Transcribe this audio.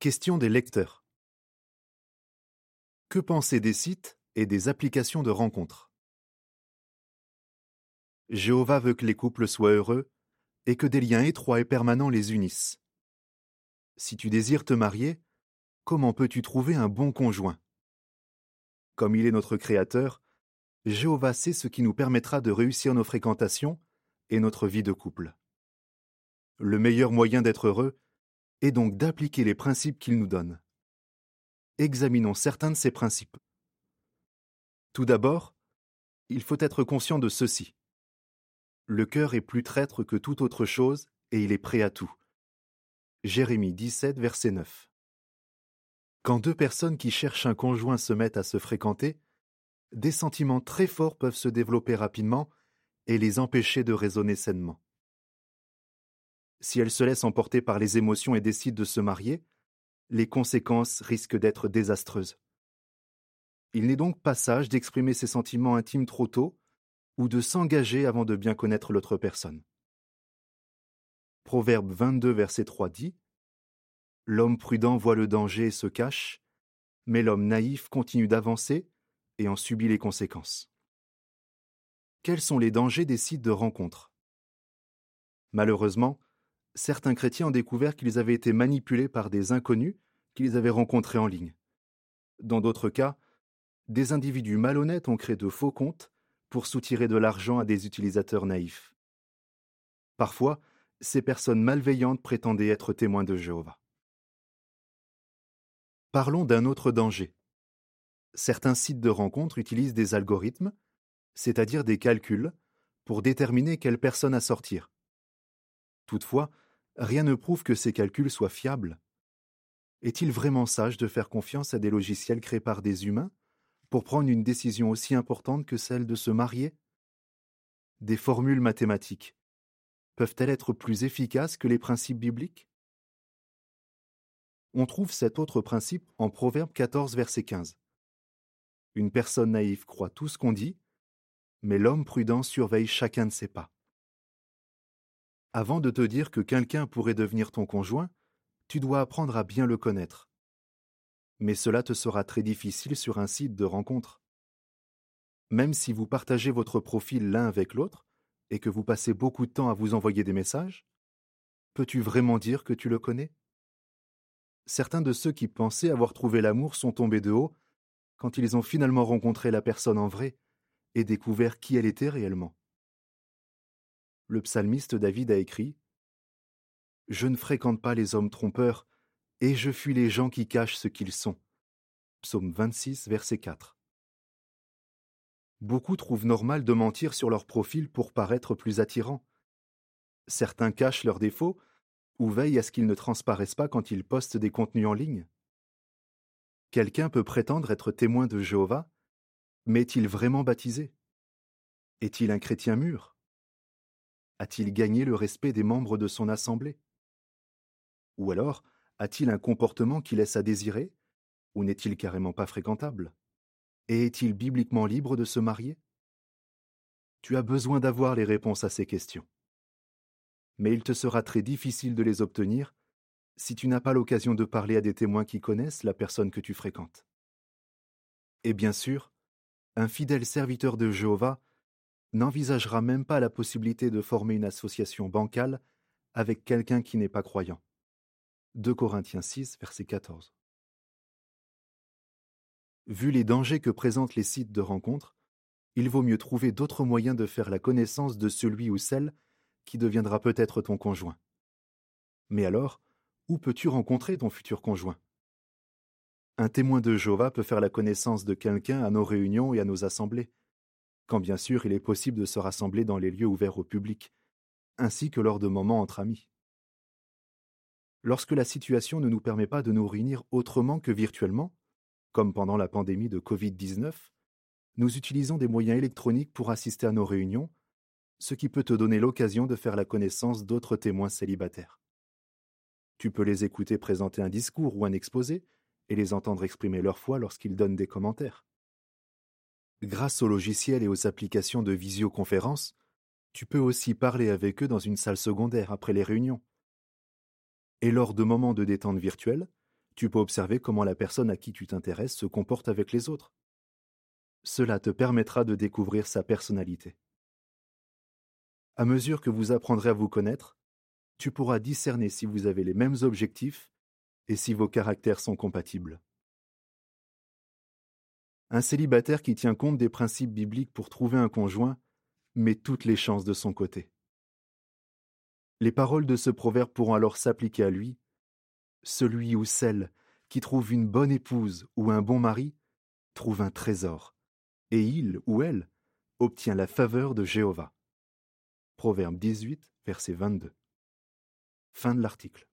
Question des lecteurs. Que penser des sites et des applications de rencontres? Jéhovah veut que les couples soient heureux et que des liens étroits et permanents les unissent. Si tu désires te marier, comment peux-tu trouver un bon conjoint? Comme il est notre Créateur, Jéhovah sait ce qui nous permettra de réussir nos fréquentations et notre vie de couple. Le meilleur moyen d'être heureux est donc d'appliquer les principes qu'il nous donne. Examinons certains de ces principes. Tout d'abord, il faut être conscient de ceci. Le cœur est plus traître que toute autre chose et il est prêt à tout. Jérémie 17, verset 9. Quand deux personnes qui cherchent un conjoint se mettent à se fréquenter, des sentiments très forts peuvent se développer rapidement et les empêcher de raisonner sainement. Si elles se laissent emporter par les émotions et décident de se marier, les conséquences risquent d'être désastreuses. Il n'est donc pas sage d'exprimer ses sentiments intimes trop tôt ou de s'engager avant de bien connaître l'autre personne. Proverbe 22, verset 3 dit L'homme prudent voit le danger et se cache, mais l'homme naïf continue d'avancer et en subit les conséquences. Quels sont les dangers des sites de rencontres? Malheureusement, certains chrétiens ont découvert qu'ils avaient été manipulés par des inconnus qu'ils avaient rencontrés en ligne. Dans d'autres cas, des individus malhonnêtes ont créé de faux comptes pour soutirer de l'argent à des utilisateurs naïfs. Parfois, ces personnes malveillantes prétendaient être témoins de Jéhovah. Parlons d'un autre danger. Certains sites de rencontres utilisent des algorithmes, c'est-à-dire des calculs, pour déterminer quelle personne à sortir. Toutefois, rien ne prouve que ces calculs soient fiables. Est-il vraiment sage de faire confiance à des logiciels créés par des humains pour prendre une décision aussi importante que celle de se marier? Des formules mathématiques peuvent-elles être plus efficaces que les principes bibliques? On trouve cet autre principe en Proverbe 14, verset 15. Une personne naïve croit tout ce qu'on dit, mais l'homme prudent surveille chacun de ses pas. Avant de te dire que quelqu'un pourrait devenir ton conjoint, tu dois apprendre à bien le connaître. Mais cela te sera très difficile sur un site de rencontre. Même si vous partagez votre profil l'un avec l'autre et que vous passez beaucoup de temps à vous envoyer des messages, peux-tu vraiment dire que tu le connais? Certains de ceux qui pensaient avoir trouvé l'amour sont tombés de haut quand ils ont finalement rencontré la personne en vrai et découvert qui elle était réellement. Le psalmiste David a écrit Je ne fréquente pas les hommes trompeurs, et je fuis les gens qui cachent ce qu'ils sont. Psaume 26, verset 4. Beaucoup trouvent normal de mentir sur leur profil pour paraître plus attirants. Certains cachent leurs défauts ou veillent à ce qu'ils ne transparaissent pas quand ils postent des contenus en ligne. Quelqu'un peut prétendre être témoin de Jéhovah, mais est-il vraiment baptisé? Est-il un chrétien mûr? A-t-il gagné le respect des membres de son assemblée? Ou alors, a-t-il un comportement qui laisse à désirer? Ou n'est-il carrément pas fréquentable? Et est-il bibliquement libre de se marier? Tu as besoin d'avoir les réponses à ces questions. Mais il te sera très difficile de les obtenir si tu n'as pas l'occasion de parler à des témoins qui connaissent la personne que tu fréquentes. Et bien sûr, un fidèle serviteur de Jéhovah n'envisagera même pas la possibilité de former une association bancale avec quelqu'un qui n'est pas croyant. 2 Corinthiens 6, verset 14. Vu les dangers que présentent les sites de rencontres, il vaut mieux trouver d'autres moyens de faire la connaissance de celui ou celle qui deviendra peut-être ton conjoint. Mais alors, où peux-tu rencontrer ton futur conjoint? Un témoin de Jéhovah peut faire la connaissance de quelqu'un à nos réunions et à nos assemblées, quand bien sûr il est possible de se rassembler dans les lieux ouverts au public, ainsi que lors de moments entre amis. Lorsque la situation ne nous permet pas de nous réunir autrement que virtuellement, comme pendant la pandémie de Covid-19, nous utilisons des moyens électroniques pour assister à nos réunions, ce qui peut te donner l'occasion de faire la connaissance d'autres témoins célibataires. Tu peux les écouter présenter un discours ou un exposé et les entendre exprimer leur foi lorsqu'ils donnent des commentaires. Grâce aux logiciels et aux applications de visioconférence, tu peux aussi parler avec eux dans une salle secondaire après les réunions. Et lors de moments de détente virtuelle, Tu peux observer comment la personne à qui tu t'intéresses se comporte avec les autres. Cela te permettra de découvrir sa personnalité. À mesure que vous apprendrez à vous connaître, tu pourras discerner si vous avez les mêmes objectifs et si vos caractères sont compatibles. Un célibataire qui tient compte des principes bibliques pour trouver un conjoint met toutes les chances de son côté. Les paroles de ce proverbe pourront alors s'appliquer à lui. Celui ou celle qui trouve une bonne épouse ou un bon mari trouve un trésor, et il ou elle obtient la faveur de Jéhovah. Proverbe 18, verset 22. Fin de l'article.